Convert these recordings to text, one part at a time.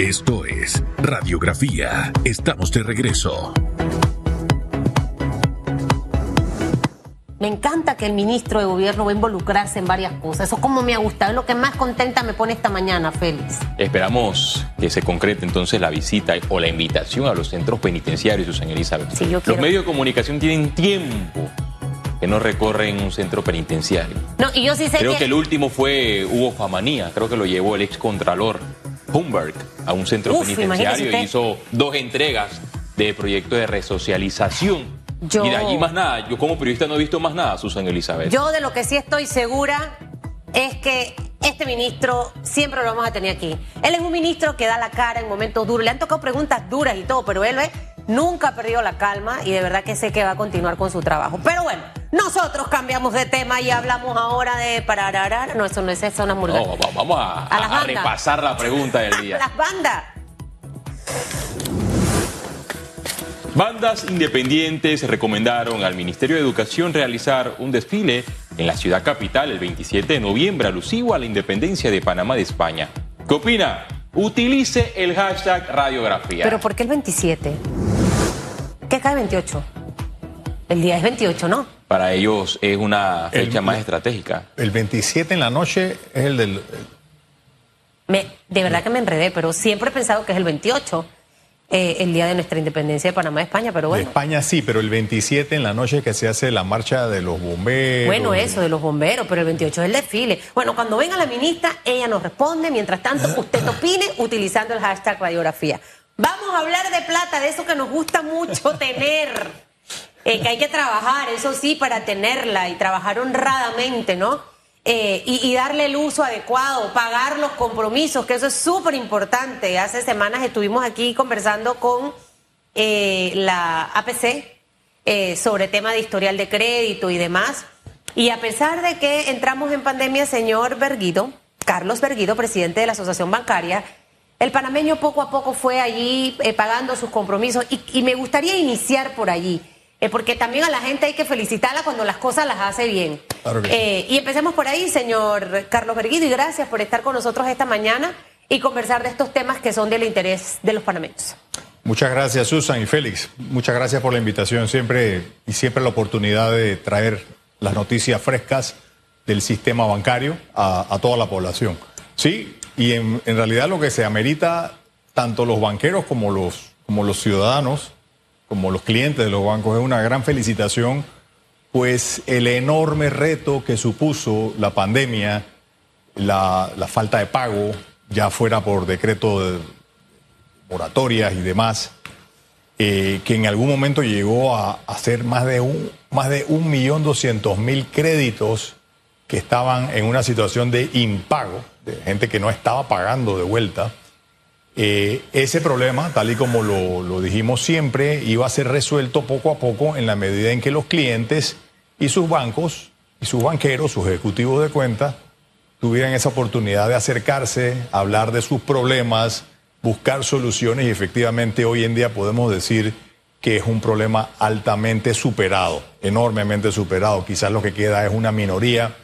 Esto es Radiografía. Estamos de regreso. Me encanta que el ministro de gobierno va a involucrarse en varias cosas. Eso como me ha gustado. Es lo que más contenta me pone esta mañana, Félix. Esperamos que se concrete entonces la visita o la invitación a los centros penitenciarios, Susana Elizabeth. Sí, yo Los medios de comunicación tienen tiempo que no recorren un centro penitenciario. No, y yo sí sé Creo que... que el último fue Hugo Famanía, creo que lo llevó el ex contralor Humberg a un centro Uf, penitenciario y hizo dos entregas de proyecto de resocialización. Yo- Y de allí más nada. Yo como periodista no he visto más nada, Susan Elizabeth. Yo de lo que sí estoy segura es que este ministro siempre lo vamos a tener aquí. Él es un ministro que da la cara en momentos duros. Le han tocado preguntas duras y todo, pero él ¿eh? nunca ha perdido la calma y de verdad que sé que va a continuar con su trabajo. Pero bueno, nosotros cambiamos de tema y hablamos ahora de pararara. No, eso no es eso, una. No, va- vamos a, A repasar la pregunta del día. Las bandas. Bandas independientes recomendaron al Ministerio de Educación realizar un desfile en la ciudad capital el 27 de noviembre alusivo a la independencia de Panamá de España. ¿Qué opina? Utilice el hashtag radiografía. Pero ¿por qué el 27? ¿Qué cae 28? El día es 28, ¿no? Para ellos es una fecha El- más estratégica. El 27 en la noche es el del... Me, de verdad que me enredé, pero siempre he pensado que es el 28, eh, el día de nuestra independencia de Panamá de España, pero De bueno. España sí, pero el 27 en la noche que se hace la marcha de los bomberos. Bueno, eso de los bomberos, pero el 28 es el desfile. Bueno, cuando venga la ministra, ella nos responde. Mientras tanto, usted opine utilizando el hashtag radiografía. Vamos a hablar de plata, de eso que nos gusta mucho tener. Eh, que hay que trabajar, eso sí, para tenerla y trabajar honradamente, ¿no? Eh, y, darle el uso adecuado, pagar los compromisos, que eso es súper importante. Hace semanas estuvimos aquí conversando con eh, la APC sobre tema de historial de crédito y demás. Y a pesar de que entramos en pandemia, señor Berguido, Carlos Berguido, presidente de la Asociación Bancaria, el panameño poco a poco fue allí pagando sus compromisos y me gustaría iniciar por allí, eh, porque también a la gente hay que felicitarla cuando las cosas las hace bien. Claro que sí. Eh, y empecemos por ahí, señor Carlos Berguido, y gracias por estar con nosotros esta mañana y conversar de estos temas que son del interés de los panameños. Muchas gracias, Susan y Félix. Muchas gracias por la invitación siempre y siempre la oportunidad de traer las noticias frescas del sistema bancario a, a toda la población. Sí, y en, en realidad lo que se amerita, tanto los banqueros como los, como los ciudadanos, como los clientes de los bancos, es una gran felicitación, pues el enorme reto que supuso la pandemia, la, la falta de pago, ya fuera por decreto de, moratorias y demás, eh, que en algún momento llegó a, a ser más de un más de un millón doscientos mil créditos que estaban en una situación de impago, de gente que no estaba pagando de vuelta. Eh, ese problema, tal y como lo, lo dijimos siempre, iba a ser resuelto poco a poco en la medida en que los clientes y sus bancos y sus banqueros, sus ejecutivos de cuenta, tuvieran esa oportunidad de acercarse, hablar de sus problemas, buscar soluciones y efectivamente hoy en día podemos decir que es un problema altamente superado, enormemente superado. Quizás lo que queda es una minoría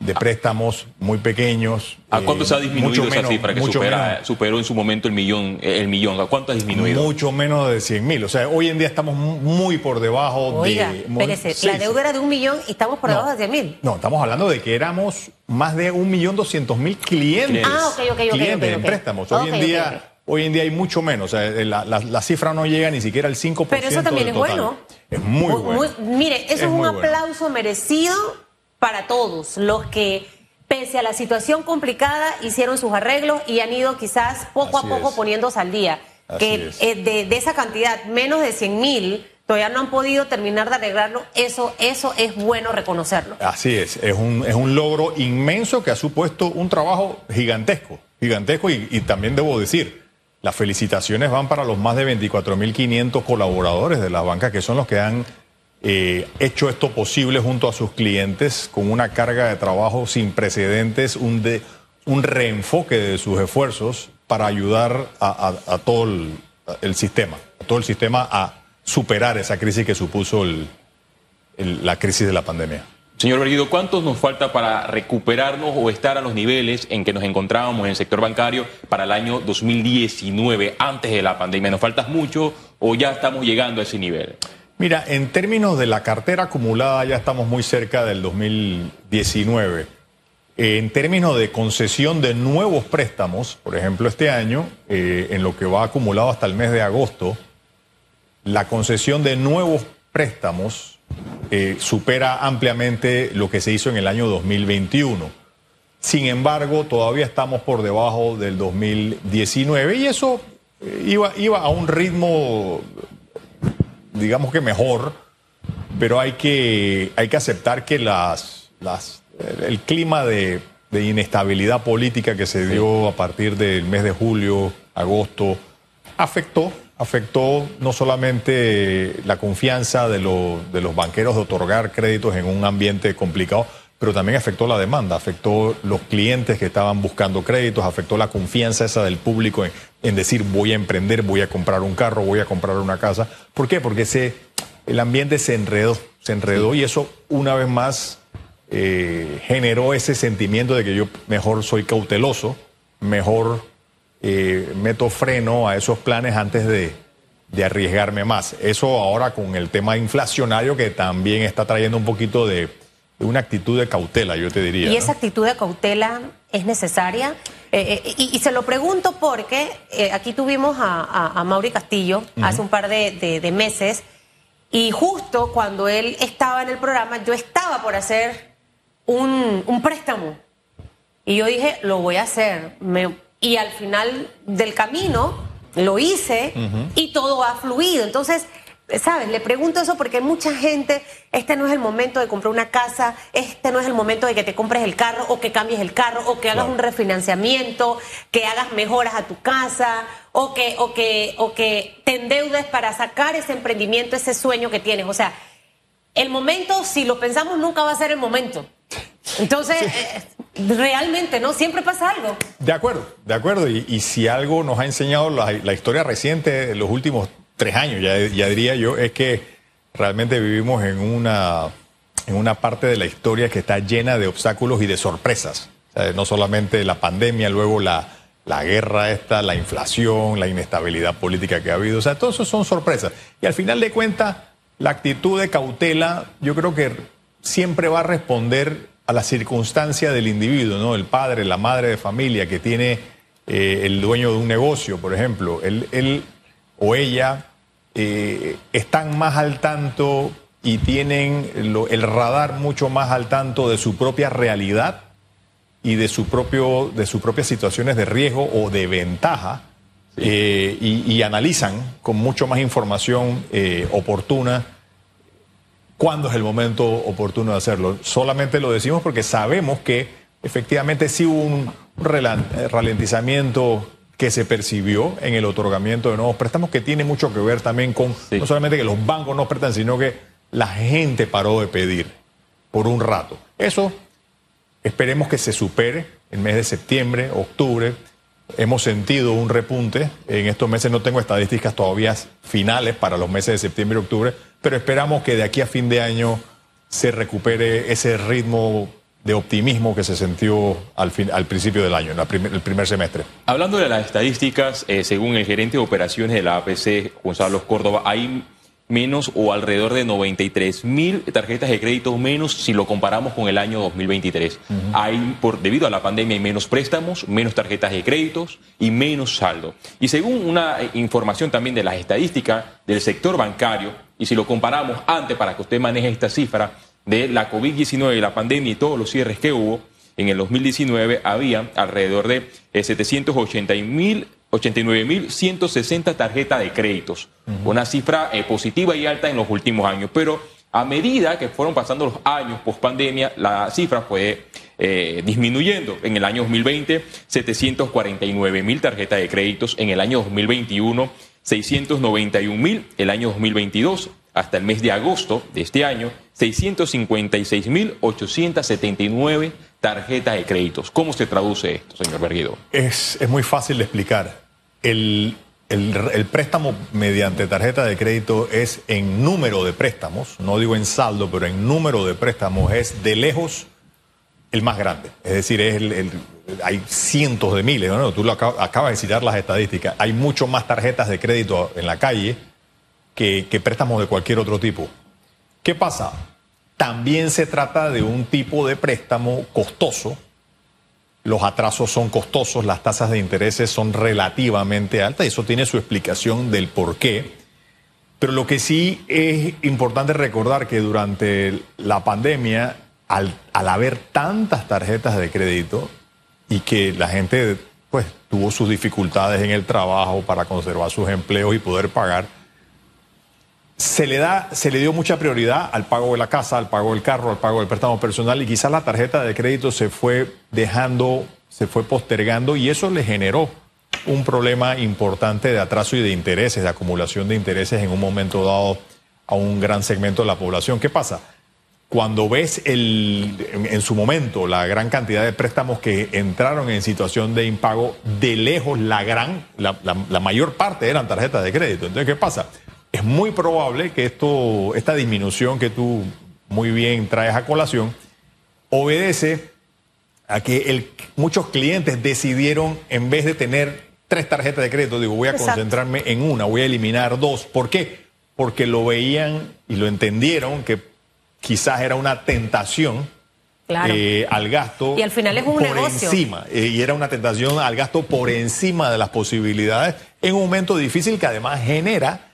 de préstamos muy pequeños. ¿A eh, cuánto se ha disminuido mucho esa menos- cifra que mucho supera- menos- superó en su momento el millón? El millón? ¿A cuánto ha disminuido? mucho menos de 100 mil. O sea, hoy en día estamos muy por debajo Oiga, de... muy- espérese, sí, la sí. deuda era de un millón y estamos por No. debajo de 100 mil. No, estamos hablando de que éramos más de un millón doscientos mil clientes. Ah, ok, ok, ok, clientes en préstamos. Hoy en día, hoy en día hay mucho menos. O sea, la, la- la cifra no llega ni siquiera al 5% Pero eso también del es total. bueno. Es muy bueno. mire, eso es, Es un bueno. aplauso merecido para todos los que, pese a la situación complicada, hicieron sus arreglos y han ido quizás poco Así a poco es. poniéndose al día. Así que es. eh, de, de esa cantidad, menos de 100 mil, todavía no han podido terminar de arreglarlo. Eso, eso es bueno reconocerlo. Así es, es un, es un logro inmenso que ha supuesto un trabajo gigantesco, gigantesco y, y también debo decir, las felicitaciones van para los más de 24.500 colaboradores de la banca que son los que han eh, hecho esto posible junto a sus clientes con una carga de trabajo sin precedentes, un, un reenfoque de sus esfuerzos para ayudar a, todo el, sistema, a todo el sistema a superar esa crisis que supuso la crisis de la pandemia. Señor Berguido, ¿cuántos nos falta para recuperarnos o estar a los niveles en que nos encontrábamos en el sector bancario para el año 2019, antes de la pandemia? ¿Nos falta mucho o ya estamos llegando a ese nivel? Mira, en términos de la cartera acumulada ya estamos muy cerca del 2019. En términos de concesión de nuevos préstamos, por ejemplo, este año, eh, en lo que va acumulado hasta el mes de agosto, la concesión de nuevos préstamos eh, supera ampliamente lo que se hizo en el año 2021. Sin embargo, todavía estamos por debajo del 2019 y eso eh, iba, iba a un ritmo, digamos que mejor, pero hay que, hay que aceptar que las, el clima de, de inestabilidad política que se dio a partir del mes de julio, agosto, afectó afectó no solamente la confianza de, de, los banqueros de otorgar créditos en un ambiente complicado, pero también afectó la demanda, afectó los clientes que estaban buscando créditos, afectó la confianza esa del público en, decir voy a emprender, voy a comprar un carro, voy a comprar una casa. ¿Por qué? Porque ese, el ambiente se enredó, se enredó y eso una vez más eh, generó ese sentimiento de que yo mejor soy cauteloso, mejor eh, meto freno a esos planes antes de, arriesgarme más. Eso ahora con el tema inflacionario que también está trayendo un poquito de, una actitud de cautela, yo te diría. ¿Y esa actitud de cautela es necesaria? Eh, eh, y, se lo pregunto porque aquí tuvimos a, a, Mauri Castillo hace un par de, meses y justo cuando él estaba en el programa yo estaba por hacer un, un préstamo. Y yo dije, lo voy a hacer. Me, y al final del camino lo hice y todo ha fluido. Entonces, ¿sabes? Le pregunto eso porque hay mucha gente, este no es el momento de comprar una casa, este no es el momento de que te compres el carro o que cambies el carro o que hagas un refinanciamiento, que hagas mejoras a tu casa o que, o, que, o que te endeudes para sacar ese emprendimiento, ese sueño que tienes. O sea, el momento, si lo pensamos, nunca va a ser el momento. Entonces, eh, realmente, ¿no? Siempre pasa algo. De acuerdo, de acuerdo. Y, si algo nos ha enseñado la, historia reciente de los últimos tres años, ya, diría yo, es que realmente vivimos en una, en una parte de la historia que está llena de obstáculos y de sorpresas. no solamente la pandemia, luego la, la guerra esta, la inflación, la inestabilidad política que ha habido. O sea, todo eso son sorpresas. Y al final de cuentas, la actitud de cautela, yo creo que siempre va a responder a la circunstancia del individuo, ¿no? El padre, la madre de familia que tiene eh, el dueño de un negocio, por ejemplo, él, o ella eh, están más al tanto y tienen el radar mucho más al tanto de su propia realidad y de su propio de sus propias situaciones de riesgo o de ventaja eh, y, y, analizan con mucho más información oportuna cuándo es el momento oportuno de hacerlo. Solamente lo decimos porque sabemos que efectivamente sí hubo un ralentizamiento que se percibió en el otorgamiento de nuevos préstamos, que tiene mucho que ver también con no solamente que los bancos no prestan, sino que la gente paró de pedir por un rato. Eso esperemos que se supere el mes de septiembre, octubre. Hemos sentido un repunte. En estos meses no tengo estadísticas todavía finales para los meses de septiembre y octubre, pero esperamos que de aquí a fin de año se recupere ese ritmo de optimismo que se sintió al, al principio del año, en el primer semestre. Hablando de las estadísticas, eh, según el gerente de operaciones de la APC, Gonzalo Córdoba, hay menos o alrededor de 93 mil tarjetas de crédito menos si lo comparamos con el año 2023. Hay, por, debido a la pandemia, hay menos préstamos, menos tarjetas de créditos y menos saldo. Y según una eh, información también de las estadísticas del sector bancario, y si lo comparamos antes para que usted maneje esta cifra de la COVID-19 y la pandemia y todos los cierres que hubo, en el 2019 había alrededor de 780 eh, mil 89.160 tarjetas de créditos, una cifra eh, positiva y alta en los últimos años. Pero a medida que fueron pasando los años post pandemia, la cifra fue eh, disminuyendo. En el año 2020, 749.000 tarjetas de créditos. En el año 2021, 691.000. El año 2022, hasta el mes de agosto de este año, 656.879 tarjetas de créditos. ¿Cómo se traduce esto, señor Berguido? Es, es muy fácil de explicar. El, el, préstamo mediante tarjeta de crédito es en número de préstamos, no digo en saldo, pero en número de préstamos es de lejos el más grande. Es decir, es el, hay cientos de miles, tú lo acab- acabas de citar las estadísticas. Hay mucho más tarjetas de crédito en la calle que, que préstamos de cualquier otro tipo. ¿Qué pasa? También se trata de un tipo de préstamo costoso. Los atrasos son costosos, las tasas de intereses son relativamente altas y eso tiene su explicación del por qué. Pero lo que sí es importante recordar que durante la pandemia, al, al haber tantas tarjetas de crédito y que la gente pues tuvo sus dificultades en el trabajo para conservar sus empleos y poder pagar, se le da, se le dio mucha prioridad al pago de la casa, al pago del carro, al pago del préstamo personal y quizás la tarjeta de crédito se fue dejando, se fue postergando y eso le generó un problema importante de atraso y de intereses, de acumulación de intereses en un momento dado a un gran segmento de la población. ¿Qué pasa? Cuando ves el, en, su momento la gran cantidad de préstamos que entraron en situación de impago, de lejos la gran, la- la mayor parte eran tarjetas de crédito. Entonces, ¿qué pasa? Es muy probable que esto, esta disminución que tú muy bien traes a colación, obedece a que el- muchos clientes decidieron, en vez de tener tres tarjetas de crédito, digo, voy a Exacto. concentrarme en una, voy a eliminar dos. ¿Por qué? Porque lo veían y lo entendieron que quizás era una tentación Claro. eh, al gasto. Y al final es un por negocio. encima. eh, y era una tentación al gasto por encima de las posibilidades en un momento difícil que además genera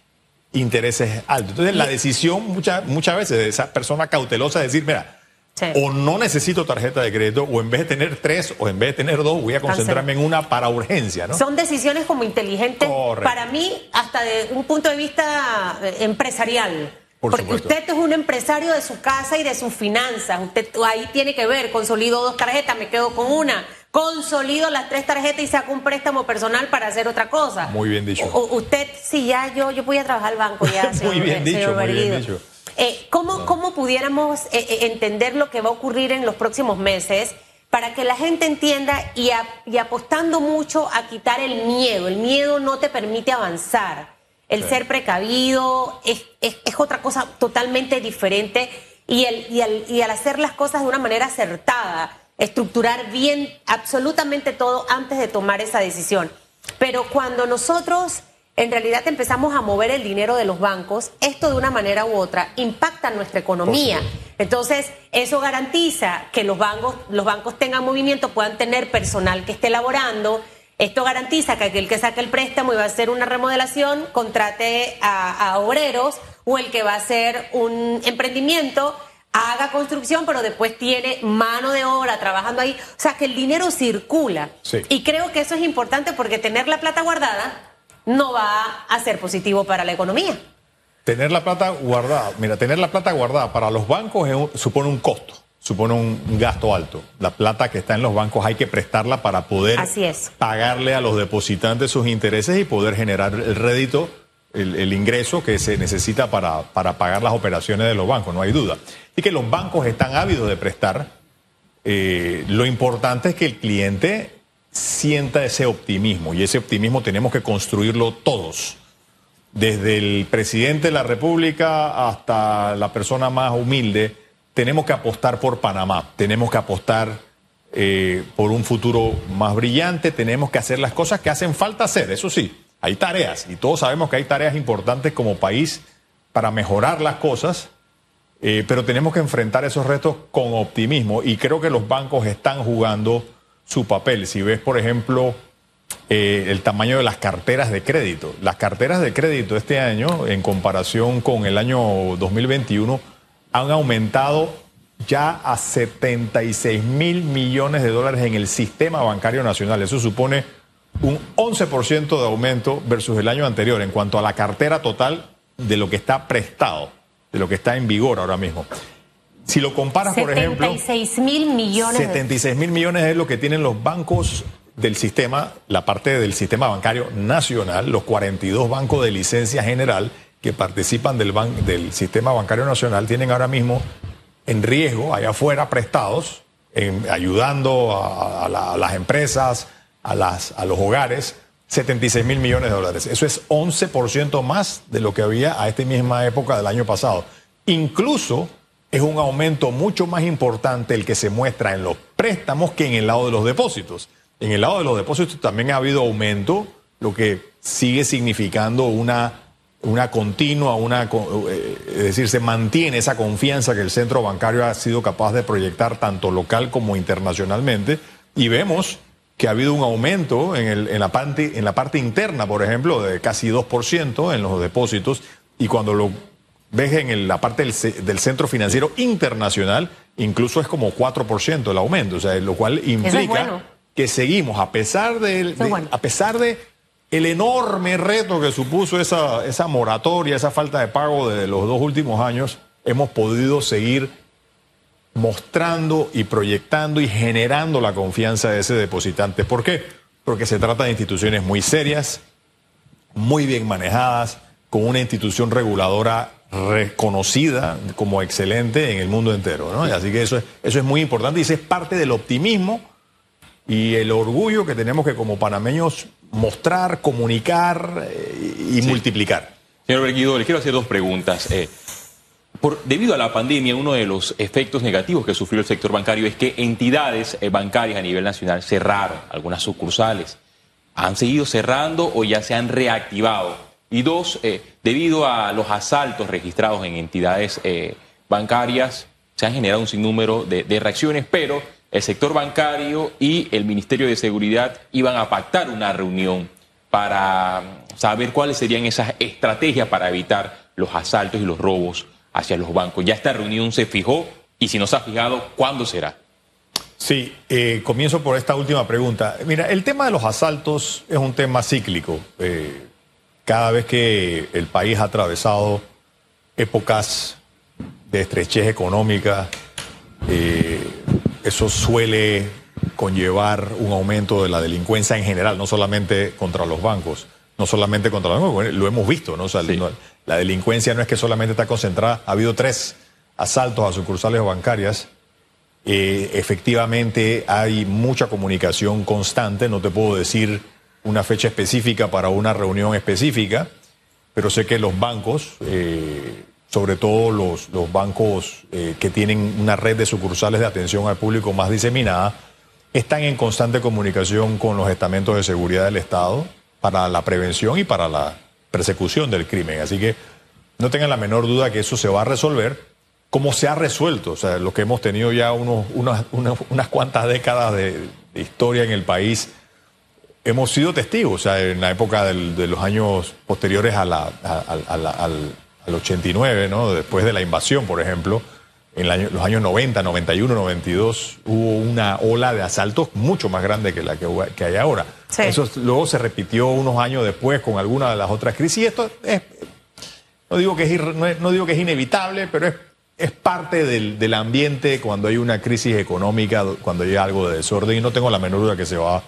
intereses altos. Entonces, la decisión muchas muchas veces de esa persona cautelosa es decir, mira, Sí. o no necesito tarjeta de crédito, o en vez de tener tres, o en vez de tener dos, voy a concentrarme en una para urgencia, ¿no? Son decisiones como inteligentes Correcto. para mí, hasta de un punto de vista eh, empresarial. Por Porque supuesto. usted es un empresario de su casa y de sus finanzas. Usted ahí tiene que ver, consolido dos tarjetas, me quedo con una. Consolido las tres tarjetas y saco un préstamo personal para hacer otra cosa. Muy bien dicho. Usted, sí, ya yo, yo voy a trabajar al banco ya, Muy señor, bien eh, dicho, muy bien dicho. Eh, ¿cómo, ¿Cómo pudiéramos eh, eh, entender lo que va a ocurrir en los próximos meses para que la gente entienda y, a- y apostando mucho a quitar el miedo? El miedo no te permite avanzar. El Sí. ser precavido es, es- es otra cosa totalmente diferente y, el, y, al, y al hacer las cosas de una manera acertada, estructurar bien absolutamente todo antes de tomar esa decisión. Pero cuando nosotros en realidad empezamos a mover el dinero de los bancos, esto de una manera u otra impacta nuestra economía. Entonces, eso garantiza que los bancos, los bancos tengan movimiento, puedan tener personal que esté laborando. Esto garantiza que aquel que saque el préstamo y va a hacer una remodelación, contrate a, a obreros, o el que va a hacer un emprendimiento, haga construcción, pero después tiene mano de obra trabajando ahí. O sea, que el dinero circula. Sí. Y creo que eso es importante porque tener la plata guardada no va a ser positivo para la economía. Tener la plata guardada, mira, tener la plata guardada para los bancos un- supone un costo, supone un, un gasto alto. La plata que está en los bancos hay que prestarla para poder Así es. pagarle a los depositantes sus intereses y poder generar el rédito, el, ingreso que se necesita para, para pagar las operaciones de los bancos, no hay duda. Y que los bancos están ávidos de prestar. Eh, lo importante es que el cliente sienta ese optimismo y ese optimismo tenemos que construirlo todos desde el presidente de la República hasta la persona más humilde, tenemos que apostar por Panamá, tenemos que apostar eh, por un futuro más brillante, tenemos que hacer las cosas que hacen falta hacer, eso sí, hay tareas y todos sabemos que hay tareas importantes como país para mejorar las cosas, eh, pero tenemos que enfrentar esos retos con optimismo y creo que los bancos están jugando su papel. Si ves, por ejemplo, eh, el tamaño de las carteras de crédito. Las carteras de crédito este año, en comparación con el año 2021, han aumentado ya a 76 mil millones de dólares en el sistema bancario nacional. Eso supone un 11% de aumento versus el año anterior en cuanto a la cartera total de lo que está prestado, de lo que está en vigor ahora mismo. Si lo comparas, por ejemplo... 76 mil millones de 76 mil millones es lo que tienen los bancos del sistema, la parte del sistema bancario nacional, los 42 bancos de licencia general que participan del, ban- del sistema bancario nacional tienen ahora mismo en riesgo, allá afuera, prestados, en- ayudando a, a la- a las empresas, a, las, a los hogares, 76 mil millones de dólares. Eso es 11% más de lo que había a esta misma época del año pasado. Incluso es un aumento mucho más importante el que se muestra en los préstamos que en el lado de los depósitos. En el lado de los depósitos también ha habido aumento, lo que sigue significando una, una continua, una, eh, es decir, se mantiene esa confianza que el centro bancario ha sido capaz de proyectar tanto local como internacionalmente. Y vemos que ha habido un aumento en, el, en, la, parte, en la parte interna, por ejemplo, de casi 2% en los depósitos. Y cuando lo ves en la parte del, centro financiero internacional, incluso es como 4% el aumento, o sea, lo cual implica que seguimos, a pesar de, a pesar de el enorme reto que supuso esa, esa moratoria, esa falta de pago de los dos últimos años, hemos podido seguir mostrando y proyectando y generando la confianza de ese depositante. ¿Por qué? Porque se trata de instituciones muy serias, muy bien manejadas, con una institución reguladora reconocida como excelente en el mundo entero. ¿no? Así que eso es, eso es muy importante y eso es parte del optimismo y el orgullo que tenemos que como panameños mostrar, comunicar eh, y multiplicar. Señor Berguido, le quiero hacer dos preguntas. Eh, debido a la pandemia, uno de los efectos negativos que sufrió el sector bancario es que entidades eh, bancarias a nivel nacional cerraron algunas sucursales. ¿Han seguido cerrando o ya se han reactivado? Y dos, eh, debido a los asaltos registrados en entidades eh, bancarias, se han generado un sinnúmero de, de, reacciones, pero el sector bancario y el Ministerio de Seguridad iban a pactar una reunión para saber cuáles serían esas estrategias para evitar los asaltos y los robos hacia los bancos. Ya esta reunión se fijó y si no se ha fijado, ¿cuándo será? Sí, eh, comienzo por esta última pregunta. Mira, el tema de los asaltos es un tema cíclico. Eh, cada vez que el país ha atravesado épocas de estrechez económica, eh, eso suele conllevar un aumento de la delincuencia en general, no solamente contra los bancos, no solamente contra los bancos, lo hemos visto, ¿no? O sea, la delincuencia no es que solamente está concentrada, ha habido tres asaltos a sucursales bancarias, eh, efectivamente hay mucha comunicación constante, no te puedo decir una fecha específica para una reunión específica, pero sé que los bancos, eh, sobre todo los, los bancos eh, que tienen una red de sucursales de atención al público más diseminada, están en constante comunicación con los estamentos de seguridad del Estado para la prevención y para la persecución del crimen. Así que no tengan la menor duda que eso se va a resolver como se ha resuelto. O sea, lo que hemos tenido ya unos, unas, unas cuantas décadas de historia en el país hemos sido testigos, o sea, en la época de los años posteriores a la, al, 89, ¿no? después de la invasión, por ejemplo, en los años 90, 91, 92, hubo una ola de asaltos mucho más grande que la que, hay ahora. Eso luego se repitió unos años después con alguna de las otras crisis. Y esto es, no digo que es, no, digo que es inevitable, pero es, es parte del, del ambiente cuando hay una crisis económica, cuando hay algo de desorden, y no tengo la menor duda que se va a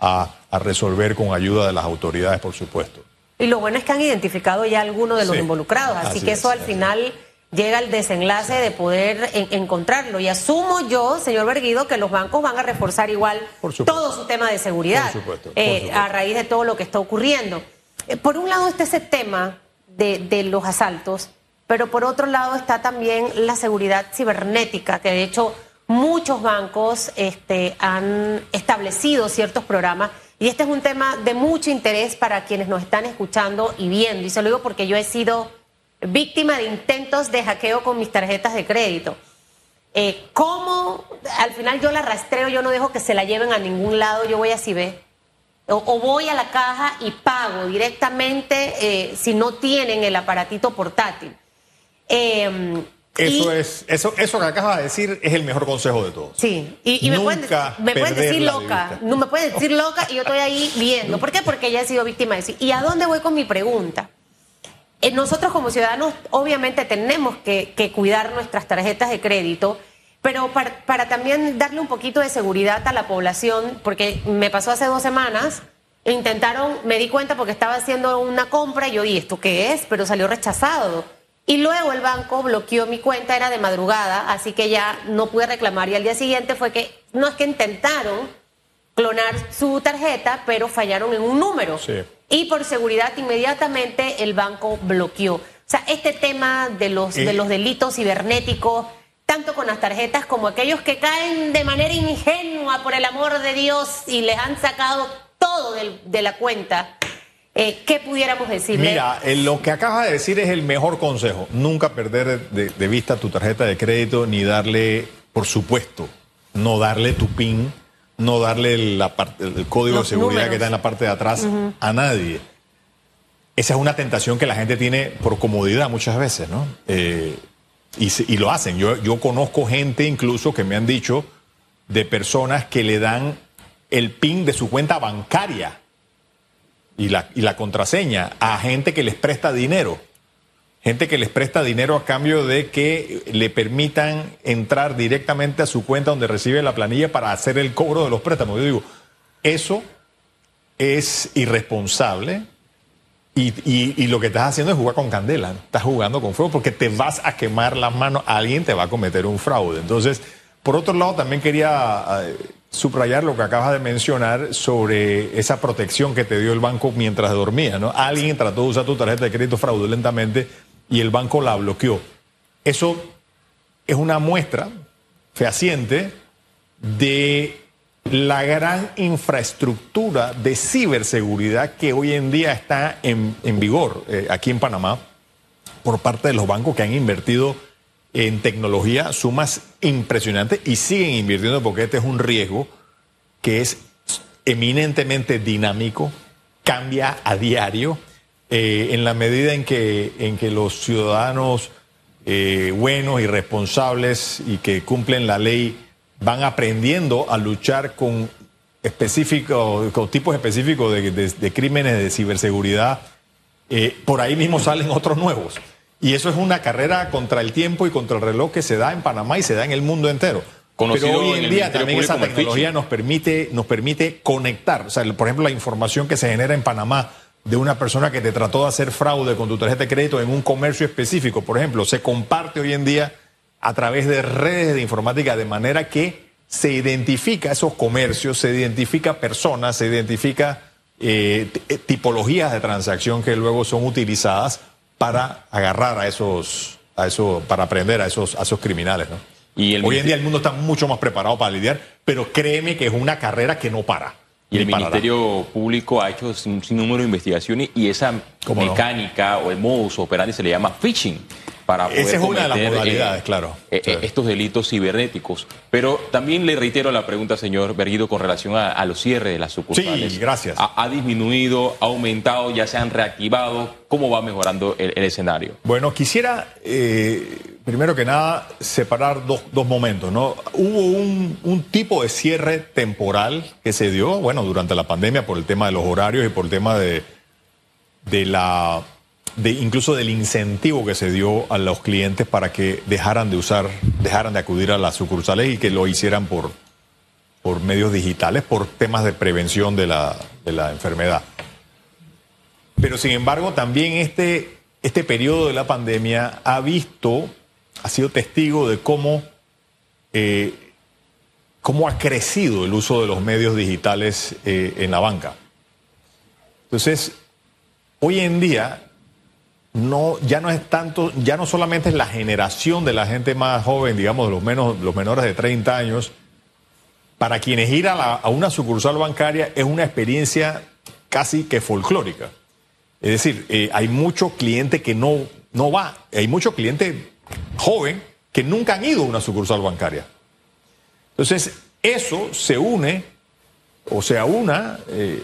a, resolver con ayuda de las autoridades, por supuesto. Y lo bueno es que han identificado ya algunos de los involucrados, así, que eso al final llega al desenlace de poder encontrarlo. Y asumo yo, señor Berguido, que los bancos van a reforzar igual todo su tema de seguridad eh, a raíz de todo lo que está ocurriendo. Eh, por un lado está ese tema de, de los asaltos, pero por otro lado está también la seguridad cibernética, que de hecho muchos bancos este, han establecido ciertos programas y este es un tema de mucho interés para quienes nos están escuchando y viendo. Y se lo digo porque yo he sido víctima de intentos de hackeo con mis tarjetas de crédito. Eh, ¿Cómo al final yo la rastreo, yo no dejo que se la lleven a ningún lado, yo voy a CIBE? O, o voy a la caja y pago directamente eh, si no tienen el aparatito portátil. Eh, eso es, eso, eso que acabas de decir es el mejor consejo de todos. Sí, y, me, pueden, me pueden, decir loca, no me pueden decir loca y yo estoy ahí viendo. ¿Por qué? Porque ella he sido víctima de eso. ¿Y a dónde voy con mi pregunta? Eh, nosotros como ciudadanos obviamente tenemos que, cuidar nuestras tarjetas de crédito, pero para, también darle un poquito de seguridad a la población, porque me pasó hace dos semanas, intentaron, me di cuenta porque estaba haciendo una compra y yo, ¿y esto qué es? Pero salió rechazado y luego el banco bloqueó mi cuenta, era de madrugada, así que ya no pude reclamar. Y al día siguiente fue que, no es que intentaron clonar su tarjeta, pero fallaron en un número. Sí. Y por seguridad inmediatamente el banco bloqueó. O sea, este tema de los, de Eh. los delitos cibernéticos, tanto con las tarjetas como aquellos que caen de manera ingenua, por el amor de Dios, y les han sacado todo del- de la cuenta, eh, ¿qué pudiéramos decirle? Mira, eh, lo que acabas de decir es el mejor consejo. Nunca perder de, de vista tu tarjeta de crédito ni darle, por supuesto, no darle tu PIN, no darle la parte- el código Los de seguridad números. que está en la parte de atrás a nadie. Esa es una tentación que la gente tiene por comodidad muchas veces, ¿no? Eh, y, y lo hacen. Yo, yo conozco gente incluso que me han dicho de personas que le dan el PIN de su cuenta bancaria y la, y la contraseña a gente que les presta dinero. Gente que les presta dinero a cambio de que le permitan entrar directamente a su cuenta donde recibe la planilla para hacer el cobro de los préstamos. Yo digo, eso es irresponsable y, lo que estás haciendo es jugar con candela. Estás jugando con fuego porque te vas a quemar las manos. Alguien te va a cometer un fraude. Entonces, por otro lado, también quería eh, subrayar lo que acabas de mencionar sobre esa protección que te dio el banco mientras dormía. ¿no? Alguien trató de usar tu tarjeta de crédito fraudulentamente y el banco la bloqueó. Eso es una muestra fehaciente de la gran infraestructura de ciberseguridad que hoy en día está en, vigor eh, aquí en Panamá por parte de los bancos que han invertido en tecnología sumas impresionantes y siguen invirtiendo porque este es un riesgo que es eminentemente dinámico, cambia a diario, eh, en la medida en que, en que los ciudadanos eh, buenos y responsables y que cumplen la ley van aprendiendo a luchar con específicos, con tipos específicos de, de- de crímenes de ciberseguridad, eh, por ahí mismo salen otros nuevos. Y eso es una carrera contra el tiempo y contra el reloj que se da en Panamá y se da en el mundo entero. Conocido Pero hoy en día también esa tecnología nos permite, nos permite conectar. O sea, por ejemplo, la información que se genera en Panamá de una persona que te trató de hacer fraude con tu tarjeta de crédito en un comercio específico, por ejemplo, se comparte hoy en día a través de redes de informática de manera que se identifica esos comercios, se identifica personas, se identifica eh, eh, tipologías de transacción que luego son utilizadas para agarrar a esos, a eso, para aprender a esos, a esos criminales, ¿no? Y el Hoy en día el mundo está mucho más preparado para lidiar, pero créeme que es una carrera que no para. Y el parará. Ministerio Público ha hecho un sinnúmero de investigaciones y esa mecánica o el modus operandi se le llama phishing para poder Esa es una de las cometer, modalidades, claro. eh, Sí. eh, estos delitos cibernéticos. Pero también le reitero la pregunta, señor Berguido, con relación a, a los cierres de las sucursales. Sí, gracias. Ha, ha disminuido, ha aumentado, ya se han reactivado. ¿Cómo va mejorando el, el escenario? Bueno, quisiera, eh, primero que nada, separar dos, dos momentos, ¿no? Hubo un, un tipo de cierre temporal que se dio, bueno, durante la pandemia por el tema de los horarios y por el tema de, de la, de incluso del incentivo que se dio a los clientes para que dejaran de usar, dejaran de acudir a las sucursales y que lo hicieran por, por medios digitales, por temas de prevención de la, de la enfermedad. Pero sin embargo, también este, este periodo de la pandemia ha visto, ha sido testigo de cómo, eh, cómo ha crecido el uso de los medios digitales eh, en la banca. Entonces, hoy en día no, ya no es tanto, ya no solamente es la generación de la gente más joven, digamos, los, menos, los menores de 30 años, para quienes ir a, una sucursal bancaria es una experiencia casi que folclórica. Es decir, eh, hay mucho cliente que no, no va, hay mucho cliente joven que nunca han ido a una sucursal bancaria. Entonces, eso se une o se aúna eh,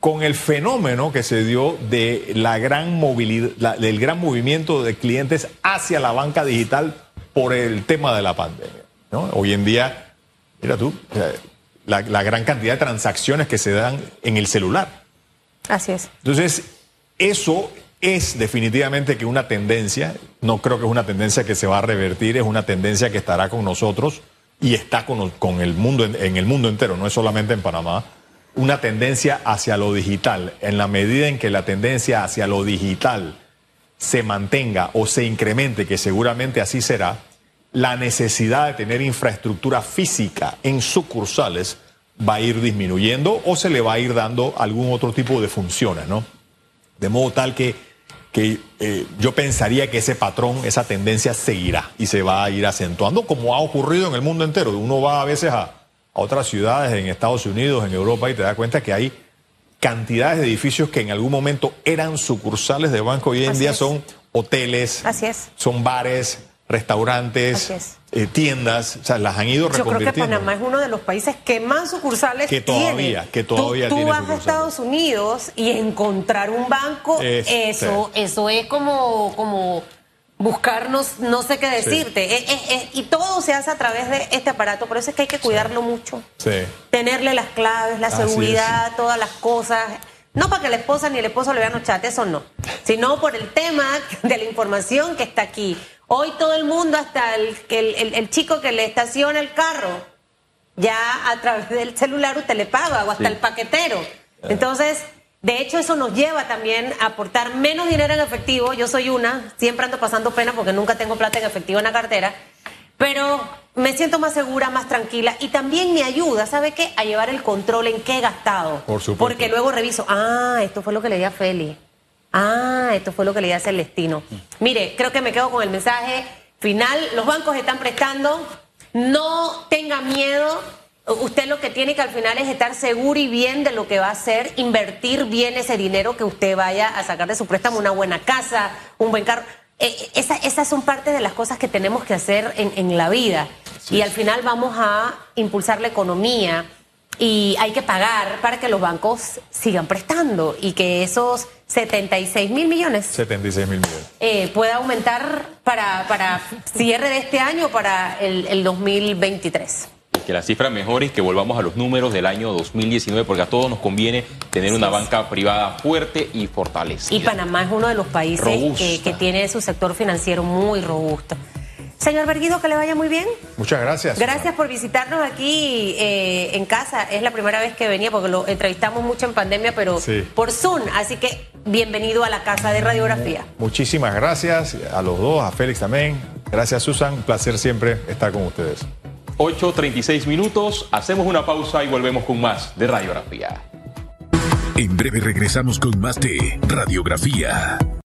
con el fenómeno que se dio de la gran movilidad, la- del gran movimiento de clientes hacia la banca digital por el tema de la pandemia. ¿no? Hoy en día, mira tú, la, la gran cantidad de transacciones que se dan en el celular. Así es. Entonces, eso es definitivamente que una tendencia, no creo que es una tendencia que se va a revertir, es una tendencia que estará con nosotros y está con, con el mundo en el mundo entero, no es solamente en Panamá, una tendencia hacia lo digital. En la medida en que la tendencia hacia lo digital se mantenga o se incremente, que seguramente así será, la necesidad de tener infraestructura física en sucursales va a ir disminuyendo o se le va a ir dando algún otro tipo de funciones, ¿no? De modo tal que, que eh, yo pensaría que ese patrón, esa tendencia seguirá y se va a ir acentuando como ha ocurrido en el mundo entero. Uno va a veces a, a otras ciudades en Estados Unidos, en Europa y te da cuenta que hay cantidades de edificios que en algún momento eran sucursales de banco y hoy en Así día es. son hoteles, Así es. son bares, restaurantes, eh, tiendas, o sea, las han ido Yo creo que reconvirtiendo. Panamá es uno de los países que más sucursales Que todavía, tiene. que todavía tú, tú tiene vas a. Estados Unidos y encontrar un banco, Es- eso, eso es como, como buscarnos, no sé qué decirte. Es- es- es- y todo se hace a través de este aparato, por eso es que hay que cuidarlo mucho. Sí. Tenerle las claves, la Así seguridad, todas las cosas. No para que la esposa ni el esposo le vean los chats, eso no. Sino por el tema de la información que está aquí. Hoy todo el mundo, hasta el, el, el- el chico que le estaciona el carro, ya a través del celular usted le paga, o hasta el paquetero. Entonces, de hecho, eso nos lleva también a aportar menos dinero en efectivo. Yo soy una, siempre ando pasando pena porque nunca tengo plata en efectivo en la cartera. Pero me siento más segura, más tranquila y también me ayuda, ¿sabe qué? A llevar el control en qué he gastado. Por supuesto. Porque luego reviso, ah, esto fue lo que le di a Feli. Ah, esto fue lo que le di a Celestino. Mire, creo que me quedo con el mensaje final. Los bancos están prestando. No tenga miedo. Usted lo que tiene que al final es estar seguro y bien de lo que va a hacer, invertir bien ese dinero que usted vaya a sacar de su préstamo, una buena casa, un buen carro. Eh, eh, esa- esas son parte de las cosas que tenemos que hacer en, en la vida. y al final vamos a impulsar la economía y hay que pagar para que los bancos sigan prestando y que esos 76 mil millones 76 mil millones. eh, pueda aumentar para, para cierre de este año o para el, el 2023. Y que la cifra mejore y que volvamos a los números del año 2019, porque a todos nos conviene tener una banca privada fuerte y fortalecida. Y Panamá es uno de los países que, que tiene su sector financiero muy robusto. Señor Berguido, que le vaya muy bien. Muchas gracias. Gracias por visitarnos aquí eh, en casa. Es la primera vez que venía porque lo entrevistamos mucho en pandemia, pero Sí. por Zoom. Así que bienvenido a la casa de radiografía. Muchísimas gracias a los dos, a Félix también. Gracias, Susan. Un placer siempre estar con ustedes. 8.36 minutos, hacemos una pausa y volvemos con más de radiografía. En breve regresamos con más de Radiografía.